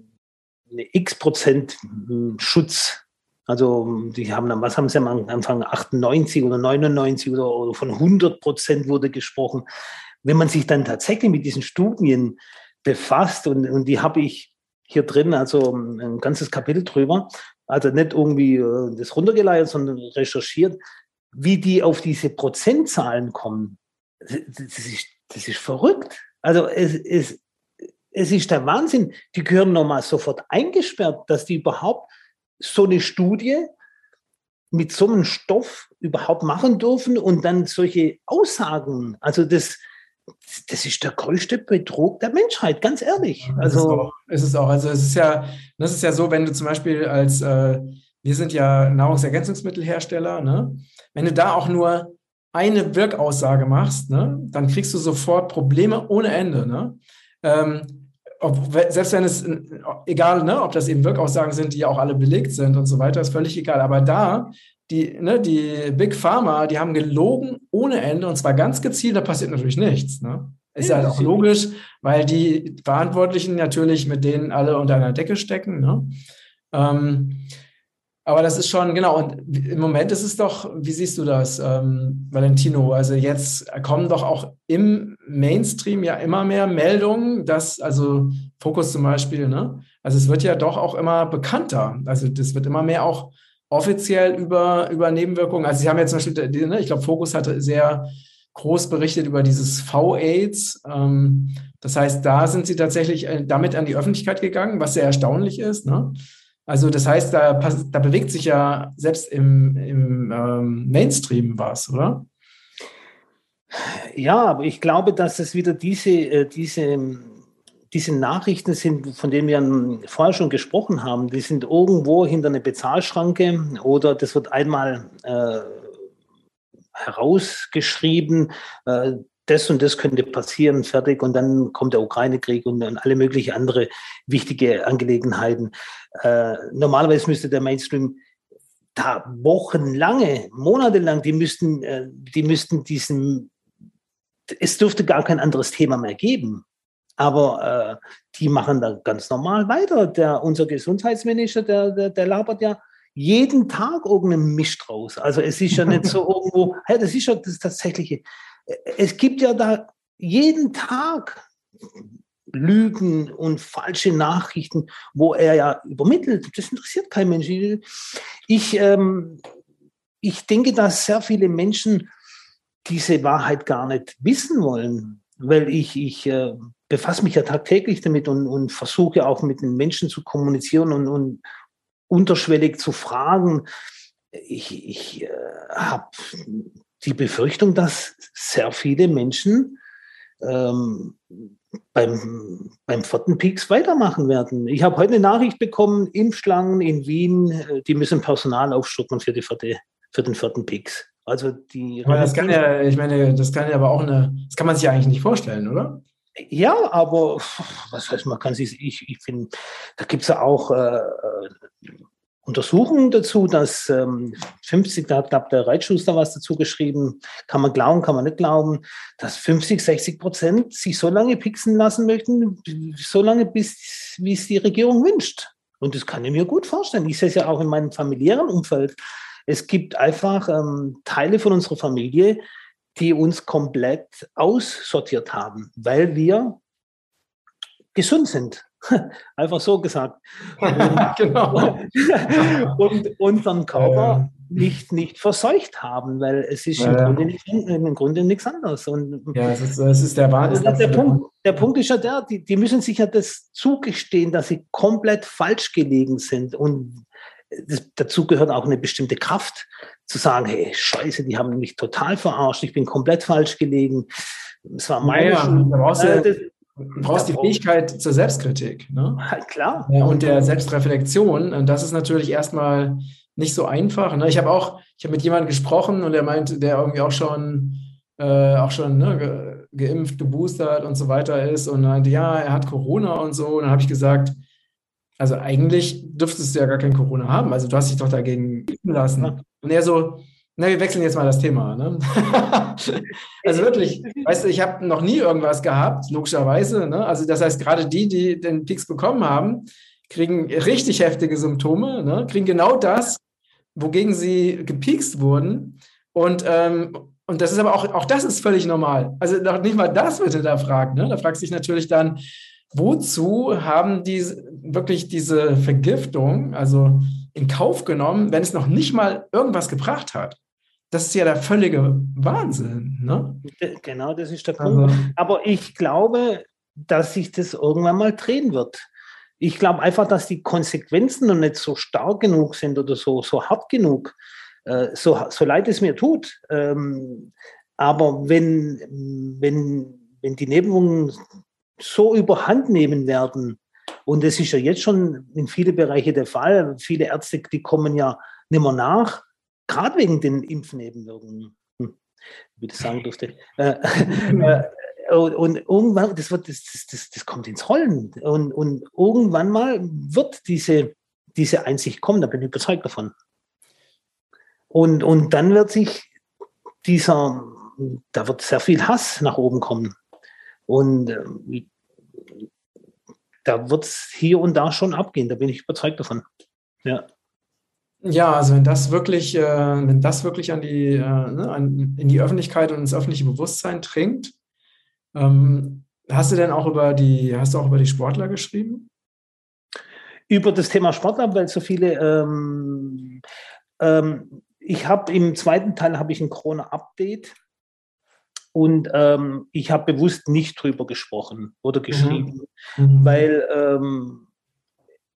eine x Prozent hm, Schutz also die haben dann, was haben sie am Anfang, 98 oder 99 oder, oder von 100 Prozent wurde gesprochen. Wenn man sich dann tatsächlich mit diesen Studien befasst, und, und die habe ich hier drin, also ein ganzes Kapitel drüber, also nicht irgendwie äh, das runtergeleiert, sondern recherchiert, wie die auf diese Prozentzahlen kommen. Das ist, das ist verrückt. Also es, es, es ist der Wahnsinn. Die gehören nochmal sofort eingesperrt, dass die überhaupt so eine Studie mit so einem Stoff überhaupt machen dürfen und dann solche Aussagen. Also das, das ist der größte Betrug der Menschheit, ganz ehrlich. Also ist es auch. Also es ist ja, das ist ja so, wenn du zum Beispiel als äh, wir sind ja Nahrungsergänzungsmittelhersteller, ne? Wenn du da auch nur eine Wirkaussage machst, ne, dann kriegst du sofort Probleme ohne Ende. Ne? Ähm, ob, selbst wenn es, egal, ne, ob das eben Wirkaussagen sind, die ja auch alle belegt sind und so weiter, ist völlig egal. Aber da, die, ne, die Big Pharma, die haben gelogen ohne Ende und zwar ganz gezielt, da passiert natürlich nichts. Ne? Ist ja, halt auch logisch, weil die Verantwortlichen natürlich mit denen alle unter einer Decke stecken. Ne? Ähm, aber das ist schon, genau, und im Moment ist es doch, wie siehst du das, ähm, Valentino? Also jetzt kommen doch auch im Mainstream ja immer mehr Meldungen, dass, also Fokus zum Beispiel, ne? Also es wird ja doch auch immer bekannter. Also das wird immer mehr auch offiziell über, über Nebenwirkungen. Also Sie haben jetzt zum Beispiel, ne, ich glaube, Fokus hatte sehr groß berichtet über dieses V-Aids. Ähm, das heißt, da sind Sie tatsächlich äh, damit an die Öffentlichkeit gegangen, was sehr erstaunlich ist. Ne? Also das heißt, da, da bewegt sich ja selbst im, im ähm, Mainstream was, oder? Ja, aber ich glaube, dass es wieder diese, äh, diese, diese Nachrichten sind, von denen wir vorher schon gesprochen haben. Die sind irgendwo hinter einer Bezahlschranke oder das wird einmal äh, herausgeschrieben. Äh, das und das könnte passieren, fertig. Und dann kommt der Ukraine-Krieg und dann alle möglichen andere wichtige Angelegenheiten. Äh, normalerweise müsste der Mainstream da wochenlange, monatelang, die müssten, äh, die müssten diesen es dürfte gar kein anderes Thema mehr geben. Aber äh, die machen da ganz normal weiter. Der, unser Gesundheitsminister, der, der, der labert ja jeden Tag irgendeinen Misch draus. Also es ist ja nicht so <laughs> irgendwo, hey, das ist ja das Tatsächliche. Es gibt ja da jeden Tag Lügen und falsche Nachrichten, wo er ja übermittelt. Das interessiert kein Mensch. Ich, ähm, ich denke, dass sehr viele Menschen diese Wahrheit gar nicht wissen wollen, weil ich, ich äh, befasse mich ja tagtäglich damit und, und versuche auch mit den Menschen zu kommunizieren und, und unterschwellig zu fragen. Ich, ich äh, habe die Befürchtung, dass sehr viele Menschen ähm, beim, beim vierten Peaks weitermachen werden. Ich habe heute eine Nachricht bekommen, Impfschlangen in Wien, äh, die müssen Personal aufstocken für, die vierte, für den vierten Peaks. Also die. Aber das kann ja, ich meine, das kann ja aber auch eine, das kann man sich ja eigentlich nicht vorstellen, oder? Ja, aber was heißt, man kann sich, ich, ich finde, da gibt es ja auch äh, Untersuchungen dazu, dass ähm, 50, da hat, glaube der Reitschuster was dazu geschrieben, kann man glauben, kann man nicht glauben, dass 50, 60 Prozent sich so lange pixen lassen möchten, so lange, bis wie es die Regierung wünscht. Und das kann ich mir gut vorstellen. Ich sehe es ja auch in meinem familiären Umfeld. Es gibt einfach ähm, Teile von unserer Familie, die uns komplett aussortiert haben, weil wir gesund sind. <laughs> Einfach so gesagt. <laughs> Und, genau. und unseren Körper äh, nicht, nicht verseucht haben, weil es ist im, Grunde, nicht, im Grunde nichts anderes. Und, ja, es ist, es ist der Wahnsinn. Also der, Punkt, der Punkt ist ja der, die, die müssen sich ja das zugestehen, dass sie komplett falsch gelegen sind. Und das, dazu gehört auch eine bestimmte Kraft, zu sagen, hey, scheiße, die haben mich total verarscht, ich bin komplett falsch gelegen. Es war meine ja, Schuld. Brauchst, ja, du brauchst die Fähigkeit zur Selbstkritik. Ne? <laughs> klar. Ja, und der Selbstreflexion. Und das ist natürlich erstmal nicht so einfach. Ne? Ich habe auch, ich habe mit jemandem gesprochen und der meinte, der irgendwie auch schon, äh, auch schon ne, ge geimpft, geboostert und so weiter ist und meinte, ja, er hat Corona und so. Und dann habe ich gesagt, also eigentlich dürftest du ja gar kein Corona haben. Also du hast dich doch dagegen impfen lassen. Und er so, na, wir wechseln jetzt mal das Thema. Ne? <laughs> also wirklich, weißt du, ich habe noch nie irgendwas gehabt, logischerweise. Ne? Also das heißt, gerade die, die den Peaks bekommen haben, kriegen richtig heftige Symptome, ne? kriegen genau das, wogegen sie gepiekst wurden. Und, ähm, und das ist aber auch, auch das ist völlig normal. Also nicht mal das wird hinterfragt. Ne? Da fragst du dich natürlich dann, wozu haben die wirklich diese Vergiftung, also in Kauf genommen, wenn es noch nicht mal irgendwas gebracht hat? Das ist ja der völlige Wahnsinn. Ne? Genau, das ist der Punkt. Also, Aber ich glaube, dass sich das irgendwann mal drehen wird. Ich glaube einfach, dass die Konsequenzen noch nicht so stark genug sind oder so, so hart genug, äh, so, so leid es mir tut. Ähm, aber wenn, wenn, wenn die Nebenwirkungen so überhand nehmen werden. Und das ist ja jetzt schon in vielen Bereichen der Fall. Viele Ärzte, die kommen ja nicht mehr nach, gerade wegen den Impfnebenwirkungen. Hm, wie ich das sagen durfte. Äh, äh, und irgendwann, das, wird, das, das, das kommt ins Rollen. Und, und irgendwann mal wird diese, diese Einsicht kommen, da bin ich überzeugt davon. Und, und dann wird sich dieser, da wird sehr viel Hass nach oben kommen. Und äh, da wird es hier und da schon abgehen, da bin ich überzeugt davon. Ja. Ja, also wenn das wirklich, äh, wenn das wirklich an die, äh, ne, an, in die Öffentlichkeit und ins öffentliche Bewusstsein dringt, ähm, hast du denn auch über die, hast du auch über die Sportler geschrieben? Über das Thema Sportler, weil so viele, ähm, ähm, ich habe im zweiten Teil habe ich ein Corona-Update und ähm, ich habe bewusst nicht drüber gesprochen oder mhm. geschrieben, mhm. weil ähm,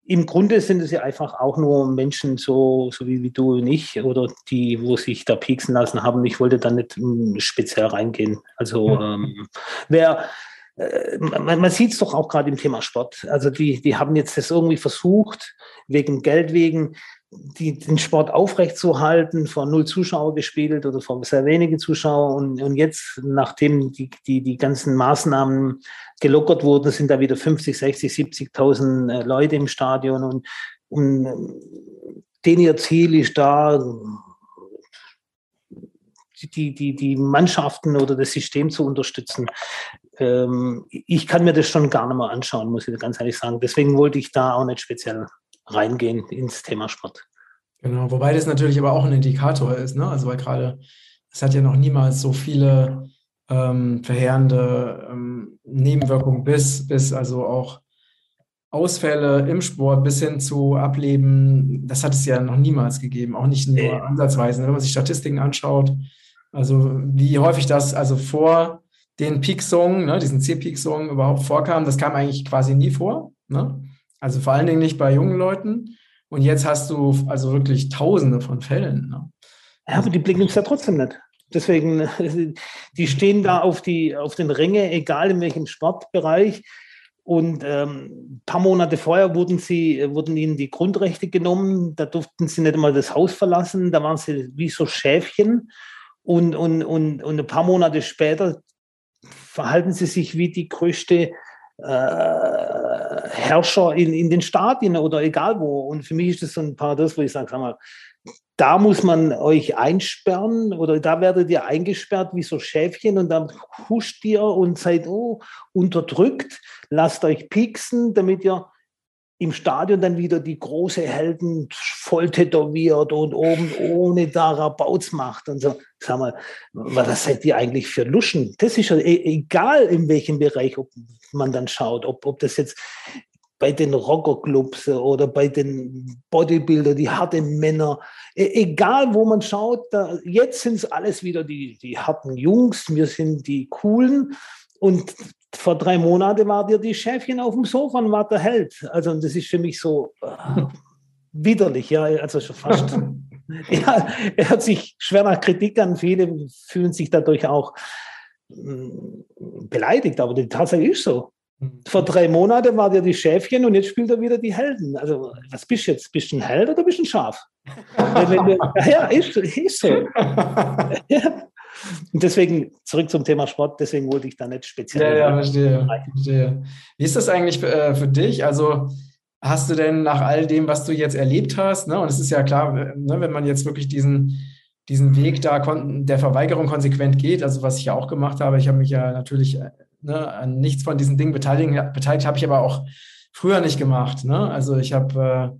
im Grunde sind es ja einfach auch nur Menschen, so, so wie, wie du und ich, oder die, wo sich da pieksen lassen haben. Ich wollte da nicht hm, speziell reingehen. Also, ähm, wer, äh, man, man sieht es doch auch gerade im Thema Sport. Also, die, die haben jetzt das irgendwie versucht, wegen Geld wegen, die, den Sport aufrechtzuerhalten, vor null Zuschauer gespielt oder vor sehr wenige Zuschauer. Und, und jetzt, nachdem die, die, die ganzen Maßnahmen gelockert wurden, sind da wieder 50, 60, 70.000 äh, Leute im Stadion. Und, und den ihr Ziel ist da, die, die, die Mannschaften oder das System zu unterstützen. Ähm, ich kann mir das schon gar nicht mehr anschauen, muss ich ganz ehrlich sagen. Deswegen wollte ich da auch nicht speziell reingehen ins Thema Sport. Genau, wobei das natürlich aber auch ein Indikator ist, ne? Also weil gerade, es hat ja noch niemals so viele ähm, verheerende ähm, Nebenwirkungen bis, bis also auch Ausfälle im Sport bis hin zu Ableben, das hat es ja noch niemals gegeben, auch nicht nur ansatzweise. Wenn man sich Statistiken anschaut, also wie häufig das also vor den Peak-Song, ne, diesen C-Peak-Song überhaupt vorkam, das kam eigentlich quasi nie vor. Ne? Also vor allen Dingen nicht bei jungen Leuten. Und jetzt hast du also wirklich Tausende von Fällen. Ne? Ja, aber die blicken uns ja trotzdem nicht. Deswegen, <laughs> die stehen da auf, die, auf den Ränge, egal in welchem Sportbereich. Und ähm, ein paar Monate vorher wurden, sie, wurden ihnen die Grundrechte genommen. Da durften sie nicht einmal das Haus verlassen. Da waren sie wie so Schäfchen. Und, und, und, und ein paar Monate später verhalten sie sich wie die größte äh, Herrscher in, in den Stadien oder egal wo. Und für mich ist das so ein Paradox, wo ich sage, sag mal, da muss man euch einsperren oder da werdet ihr eingesperrt wie so Schäfchen und dann huscht ihr und seid oh, unterdrückt, lasst euch pieksen, damit ihr im Stadion dann wieder die große Helden voll tätowiert und oben ohne da Rabauts macht und so. Sag mal, was seid ihr eigentlich für Luschen? Das ist ja e-, egal, in welchem Bereich ob man dann schaut, ob, ob das jetzt bei den Rockerclubs oder bei den Bodybuilder, die harten Männer, e-, egal wo man schaut, da, jetzt sind es alles wieder die, die harten Jungs, wir sind die coolen und vor drei Monaten war dir die Schäfchen auf dem Sofa und war der Held. Also das ist für mich so äh, widerlich, ja, also schon fast. <laughs> ja, er hat sich schwer nach Kritik an, viele fühlen sich dadurch auch mh, mm, beleidigt, aber die Tatsache ist so. Mhm. Vor drei Monaten war der die Schäfchen und jetzt spielt er wieder die Helden. Also, was bist du jetzt? Bist du ein Held oder bist du ein Schaf? <laughs> du, ja, ist, ist so. ja. <laughs> Und deswegen zurück zum Thema Sport, deswegen wollte ich da nicht speziell. Ja, ja, verstehe, verstehe. Wie ist das eigentlich für, äh, für, dich? Also hast du denn nach all dem, was du jetzt erlebt hast, ne, und es ist ja klar, ne, wenn man jetzt wirklich diesen, diesen Weg da der Verweigerung konsequent geht, also was ich ja auch gemacht habe, ich habe mich ja natürlich äh, ne, an nichts von diesen Dingen beteiligt, beteiligt habe ich aber auch früher nicht gemacht. Ne? Also ich habe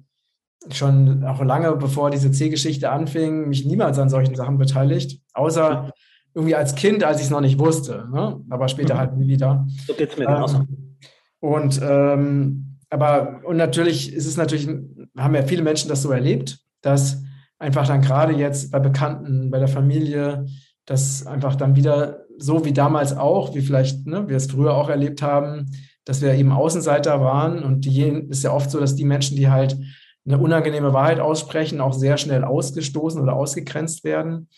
äh, schon auch lange bevor diese C-Geschichte anfing, mich niemals an solchen Sachen beteiligt, außer irgendwie als Kind, als ich es noch nicht wusste, ne? aber später mhm. halt nie wieder. So geht es mir ähm, Und ähm, aber und natürlich ist es natürlich, haben ja viele Menschen das so erlebt, dass einfach dann gerade jetzt bei Bekannten, bei der Familie, dass einfach dann wieder so wie damals auch, wie vielleicht ne, wir es früher auch erlebt haben, dass wir eben Außenseiter waren und die ist ja oft so, dass die Menschen, die halt eine unangenehme Wahrheit aussprechen, auch sehr schnell ausgestoßen oder ausgegrenzt werden.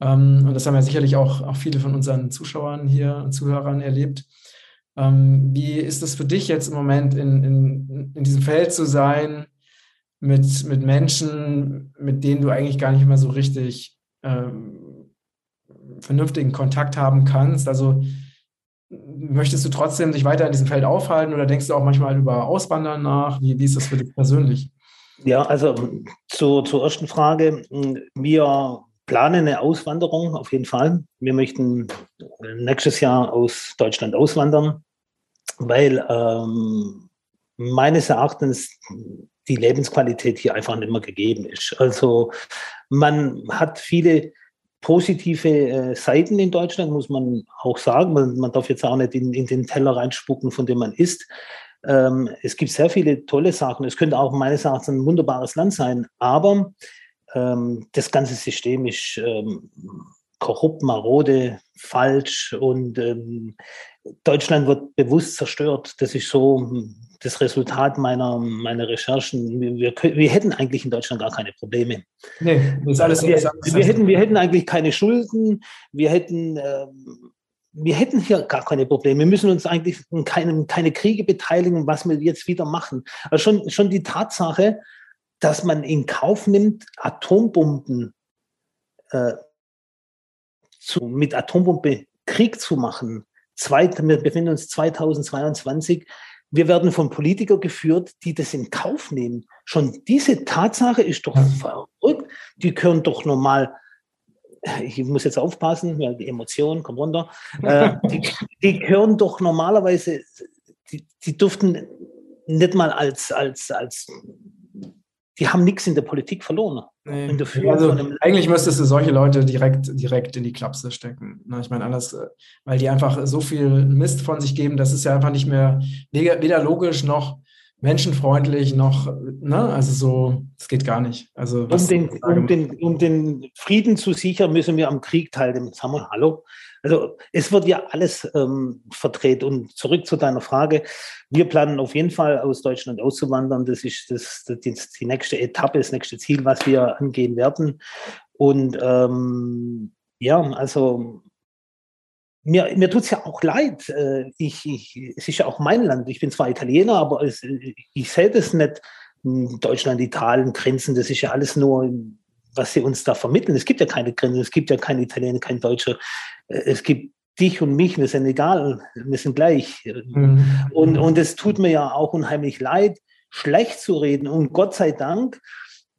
Ähm, und das haben ja sicherlich auch, auch viele von unseren Zuschauern hier und Zuhörern erlebt. Ähm, wie ist es für dich jetzt im Moment in, in, in diesem Feld zu sein, mit, mit Menschen, mit denen du eigentlich gar nicht mehr so richtig ähm, vernünftigen Kontakt haben kannst? Also möchtest du trotzdem dich weiter in diesem Feld aufhalten oder denkst du auch manchmal über Auswandern nach? Wie, wie ist das für dich persönlich? Ja, also zu, zur ersten Frage. Wir plane eine Auswanderung auf jeden Fall. Wir möchten nächstes Jahr aus Deutschland auswandern, weil ähm, meines Erachtens die Lebensqualität hier einfach nicht mehr gegeben ist. Also man hat viele positive äh, Seiten in Deutschland, muss man auch sagen. Man, man darf jetzt auch nicht in, in, den Teller reinspucken, von dem man isst. Ähm, es gibt sehr viele tolle Sachen. Es könnte auch meines Erachtens ein wunderbares Land sein, aber das ganze System ist ähm, korrupt, marode, falsch und ähm, Deutschland wird bewusst zerstört. Das ist so das Resultat meiner, meiner Recherchen. Wir, wir, wir, hätten eigentlich in Deutschland gar keine Probleme. Nee, ist alles wir, wir, hätten, wir hätten eigentlich keine Schulden, wir hätten, äh, wir hätten hier gar keine Probleme. Wir müssen uns eigentlich in keinem, keine Kriege beteiligen, was wir jetzt wieder machen. Also schon, schon die Tatsache, dass man in Kauf nimmt, Atombomben äh, zu, mit Atombombe Krieg zu machen. Zwei, wir befinden uns 2022. Wir werden von Politikern geführt, die das in Kauf nehmen. Schon diese Tatsache ist doch verrückt. Die können doch normal ich muss jetzt aufpassen, weil die Emotionen, kommen runter, äh, <laughs> die, die gehören doch normalerweise, die, die durften nicht mal als, als, als die haben nichts in der Politik verloren. Nee. Also, eigentlich müsstest du solche Leute direkt, direkt in die Klapse stecken. Ne? Ich meine, anders, weil die einfach so viel Mist von sich geben, das ist ja einfach nicht mehr weder logisch noch menschenfreundlich noch, ne? Also so, es geht gar nicht. Also um den, um, den, um den Frieden zu sichern, müssen wir am Krieg teilnehmen. Sagen wir, hallo? Also es wird ja alles ähm, verdreht. Und zurück zu deiner Frage. Wir planen auf jeden Fall aus Deutschland auszuwandern. Das ist das, das die, nächste Etappe, das nächste Ziel, was wir angehen werden. Und ähm, ja, also mir, mir tut es ja auch leid. Äh, ich, ich, es ist ja auch mein Land. Ich bin zwar Italiener, aber es, ich sehe das nicht. Deutschland, Italien, Grenzen, das ist ja alles nur, was sie uns da vermitteln. Es gibt ja keine Grenzen, es gibt ja kein Italiener, kein Deutscher. Äh, es gibt dich und mich, wir sind egal, wir sind gleich. Mhm. Und, und es tut mir ja auch unheimlich leid, schlecht zu reden. Und Gott sei Dank,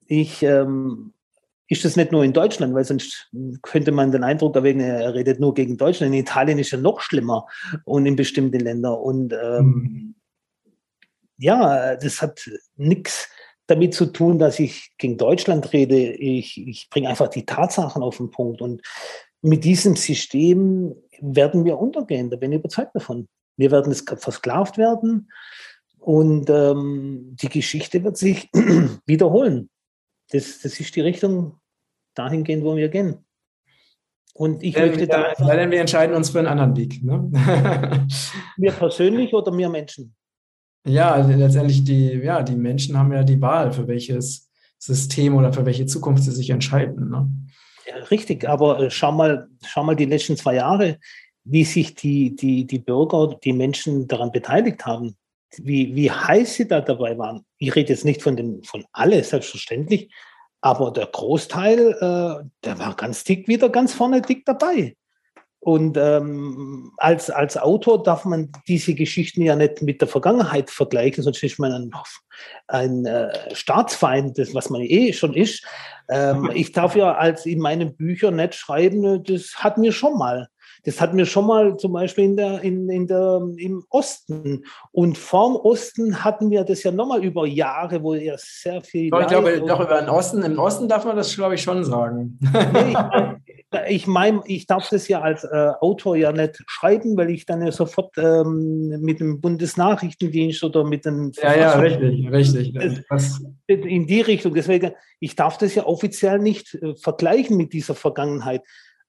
ich ähm, ist das nicht nur in Deutschland, weil sonst könnte man den Eindruck erwecken, er redet nur gegen Deutschland. In Italien ist ja noch schlimmer und in bestimmten Ländern. Und ähm, mhm. ja, das hat nichts damit zu tun, dass ich gegen Deutschland rede. Ich, ich bringe einfach die Tatsachen auf den Punkt. Und mit diesem System werden wir untergehen, da bin ich überzeugt davon. Wir werden versklavt werden und ähm, die Geschichte wird sich <clears throat> wiederholen das, das ist die Richtung dahin gehen, wo wir gehen. Und ich möchte da Weil wir entscheiden uns für einen anderen Weg. Ne? <laughs> wir persönlich oder wir Menschen? Ja, also letztendlich die, ja, die Menschen haben ja die Wahl, für welches System oder für welche Zukunft sie sich entscheiden. Ne? Ja, richtig, aber äh, schau mal, schau mal die letzten zwei Jahre, wie sich die, die, die Bürger, die Menschen daran beteiligt haben wie, wie heiß sie da dabei waren. Ich rede jetzt nicht von, den, von alle, selbstverständlich, aber der Großteil, äh, der war ganz dick wieder ganz vorne dick dabei. Und ähm, als, als Autor darf man diese Geschichten ja nicht mit der Vergangenheit vergleichen, sonst ist man ein, ein äh, Staatsfeind, das, was man eh schon ist. Ähm, ich darf ja als in meinen Büchern nicht schreiben, das hat mir schon mal. Das hatten wir schon mal zum Beispiel in der, in, in der, im Osten. Und vorm Osten hatten wir das ja nochmal über Jahre, wo ja sehr viel. Ich glaube, doch über den Osten. Im Osten darf man das, glaube ich, schon sagen. Nee, ich <laughs> meine, ich darf das ja als äh, Autor ja nicht schreiben, weil ich dann ja sofort ähm, mit dem Bundesnachrichtendienst oder mit dem. Ja, ja, richtig, richtig. Das, in die Richtung. Deswegen, ich darf das ja offiziell nicht äh, vergleichen mit dieser Vergangenheit.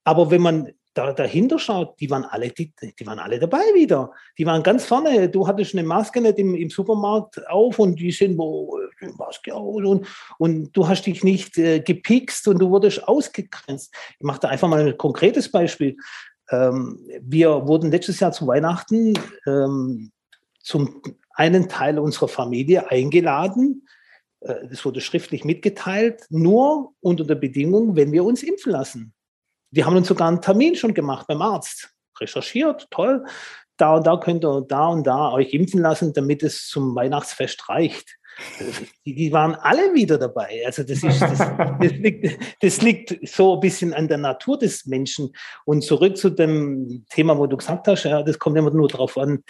Aber wenn man da, dahinter schaut, die waren alle, die, die waren alle dabei wieder. Die waren ganz vorne. Du hattest eine Maske nicht im, im Supermarkt auf und die sind wo die Maske auf und, und du hast dich nicht äh, gepikst und du wurdest ausgegrenzt. Ich mache da einfach mal ein konkretes Beispiel. Ähm, wir wurden letztes Jahr zu Weihnachten ähm, zum einen Teil unserer Familie eingeladen. Es äh, wurde schriftlich mitgeteilt, nur unter der Bedingung, wenn wir uns impfen lassen. Die haben uns sogar einen Termin schon gemacht beim Arzt. Recherchiert, toll. Da und da könnt ihr da und da euch impfen lassen, damit es zum Weihnachtsfest reicht. Die, die waren alle wieder dabei. Also das, ist, das, das, liegt, das liegt so ein bisschen an der Natur des Menschen. Und zurück zu dem Thema, wo du gesagt hast, ja, das kommt immer nur darauf an,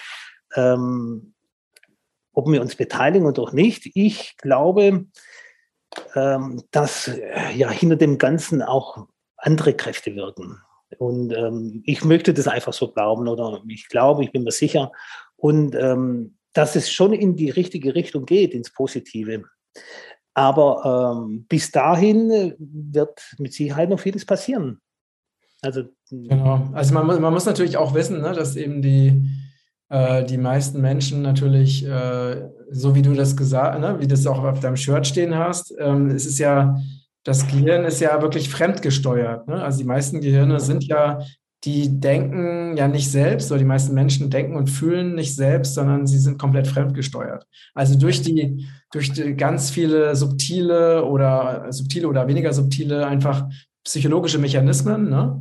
ähm, ob wir uns beteiligen oder auch nicht. Ich glaube, ähm, dass ja hinter dem Ganzen auch andere Kräfte wirken. Und ähm, ich möchte das einfach so glauben oder ich glaube, ich bin mir sicher. Und ähm, dass es schon in die richtige Richtung geht, ins Positive. Aber ähm, bis dahin wird mit Sicherheit noch vieles passieren. Also, genau. Also man, man muss natürlich auch wissen, ne, dass eben die, äh, die meisten Menschen natürlich, äh, so wie du das gesagt, ne, wie du es auch auf deinem Shirt stehen hast, ähm, es ist ja, das Gehirn ist ja wirklich fremdgesteuert. Ne? Also die meisten Gehirne sind ja, die denken ja nicht selbst, oder die meisten Menschen denken und fühlen nicht selbst, sondern sie sind komplett fremdgesteuert. Also durch die, durch die ganz viele subtile oder subtile oder weniger subtile einfach psychologische Mechanismen, ne?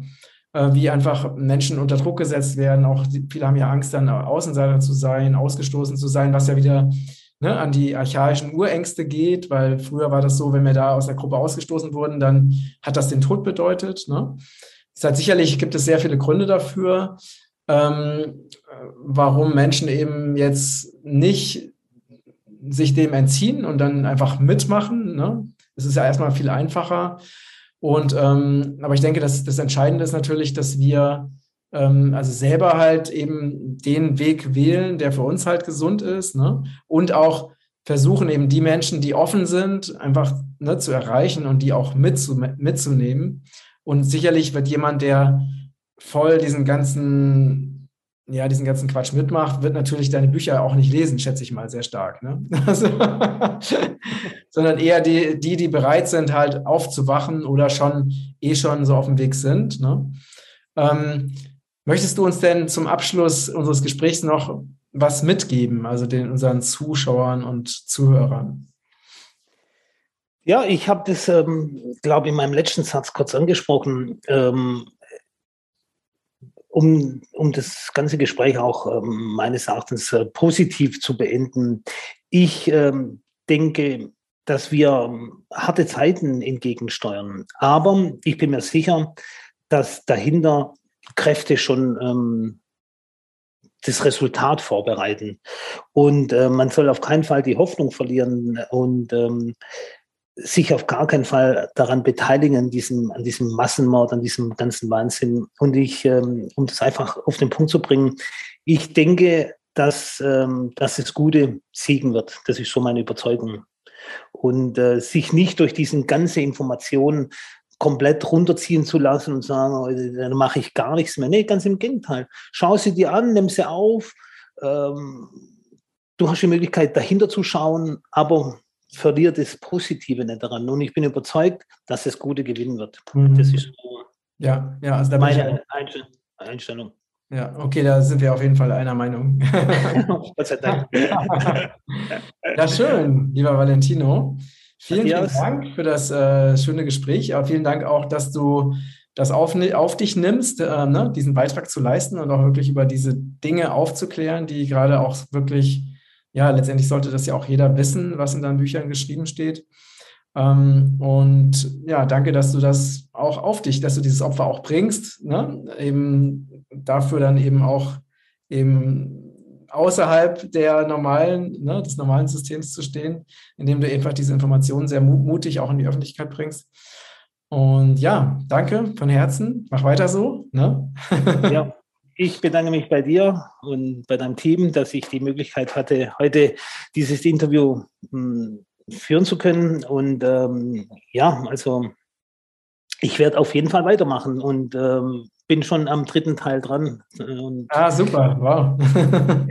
Äh, wie einfach Menschen unter Druck gesetzt werden. Auch viele haben ja Angst, dann Außenseiter zu sein, ausgestoßen zu sein, was ja wieder ne, an die archaischen Urängste geht, weil früher war das so, wenn wir da aus der Gruppe ausgestoßen wurden, dann hat das den Tod bedeutet. Ne? Das heißt, sicherlich gibt es sehr viele Gründe dafür, ähm, warum Menschen eben jetzt nicht sich dem entziehen und dann einfach mitmachen. Ne? Es ist ja erstmal viel einfacher. Und ähm, aber ich denke, dass das Entscheidende ist natürlich, dass wir also selber halt eben den Weg wählen, der für uns halt gesund ist, ne? Und auch versuchen eben die Menschen, die offen sind, einfach ne, zu erreichen und die auch mitzu mitzunehmen. Und sicherlich wird jemand, der voll diesen ganzen ja, diesen ganzen Quatsch mitmacht, wird natürlich deine Bücher auch nicht lesen, schätze ich mal sehr stark. Ne? <laughs> Also, <laughs> sondern eher die, die, die bereit sind, halt aufzuwachen oder schon eh schon so auf dem Weg sind. Ne? Ähm, möchtest du uns denn zum Abschluss unseres Gesprächs noch was mitgeben, also den unseren Zuschauern und Zuhörern? Ja, ich habe das, ähm, glaube ich, in meinem letzten Satz kurz angesprochen. Ähm, um, um das ganze Gespräch auch ähm, meines Erachtens äh, positiv zu beenden. Ich ähm, denke, dass wir ähm, harte Zeiten entgegensteuern. Aber ich bin mir sicher, dass dahinter Kräfte schon ähm, das Resultat vorbereiten. Und äh, man soll auf keinen Fall die Hoffnung verlieren. Und ähm, sich auf gar keinen Fall daran beteiligen, an diesem, an diesem Massenmord, an diesem ganzen Wahnsinn. Und ich, ähm, um das einfach auf den Punkt zu bringen, ich denke, dass, ähm, dass das Gute siegen wird. Das ist so meine Überzeugung. Und äh, sich nicht durch diesen ganze Informationen komplett runterziehen zu lassen und sagen, oh, dann mache ich gar nichts mehr. Nee, ganz im Gegenteil. Schau sie dir an, nimm sie auf. Ähm, du hast die Möglichkeit, dahinter zu schauen, aber verliert das Positive nicht daran. Und ich bin überzeugt, dass das Gute gewinnen wird. Mhm. Das ist ja, ja, also meine Einstellung. Ja, okay, da sind wir auf jeden Fall einer Meinung. <laughs> Gott sei Dank. <laughs> ja, schön, lieber Valentino. Vielen, vielen Dank für das äh, schöne Gespräch. Aber vielen Dank auch, dass du das auf, auf dich nimmst, äh, ne, diesen Beitrag zu leisten und auch wirklich über diese Dinge aufzuklären, die gerade auch wirklich ja, letztendlich sollte das ja auch jeder wissen, was in deinen Büchern geschrieben steht. Ähm, und ja, danke, dass du das auch auf dich, dass du dieses Opfer auch bringst, ne? eben dafür dann eben auch eben außerhalb der normalen, ne, des normalen Systems zu stehen, indem du einfach diese Informationen sehr mutig auch in die Öffentlichkeit bringst. Und ja, danke von Herzen. Mach weiter so. Ne? <laughs> Ja, Ich bedanke mich bei dir und bei deinem Team, dass ich die Möglichkeit hatte, heute dieses Interview hm, führen zu können. Und ähm, ja, also ich werde auf jeden Fall weitermachen und ähm, bin schon am dritten Teil dran. Und ah, super, wow. <laughs>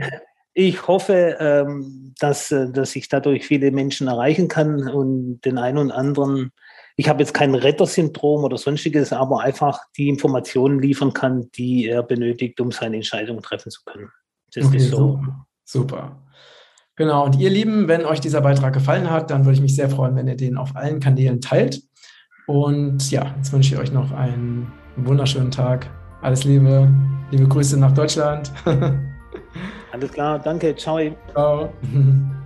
ich hoffe, ähm, dass, äh, dass ich dadurch viele Menschen erreichen kann und den einen und anderen ich habe jetzt kein Rettersyndrom oder sonstiges, aber einfach die Informationen liefern kann, die er benötigt, um seine Entscheidung treffen zu können. Das okay, ist so. Super. Genau, und ihr Lieben, wenn euch dieser Beitrag gefallen hat, dann würde ich mich sehr freuen, wenn ihr den auf allen Kanälen teilt. Und ja, jetzt wünsche ich euch noch einen wunderschönen Tag. Alles Liebe, liebe Grüße nach Deutschland. <laughs> Alles klar, danke, ciao. Ciao. <laughs>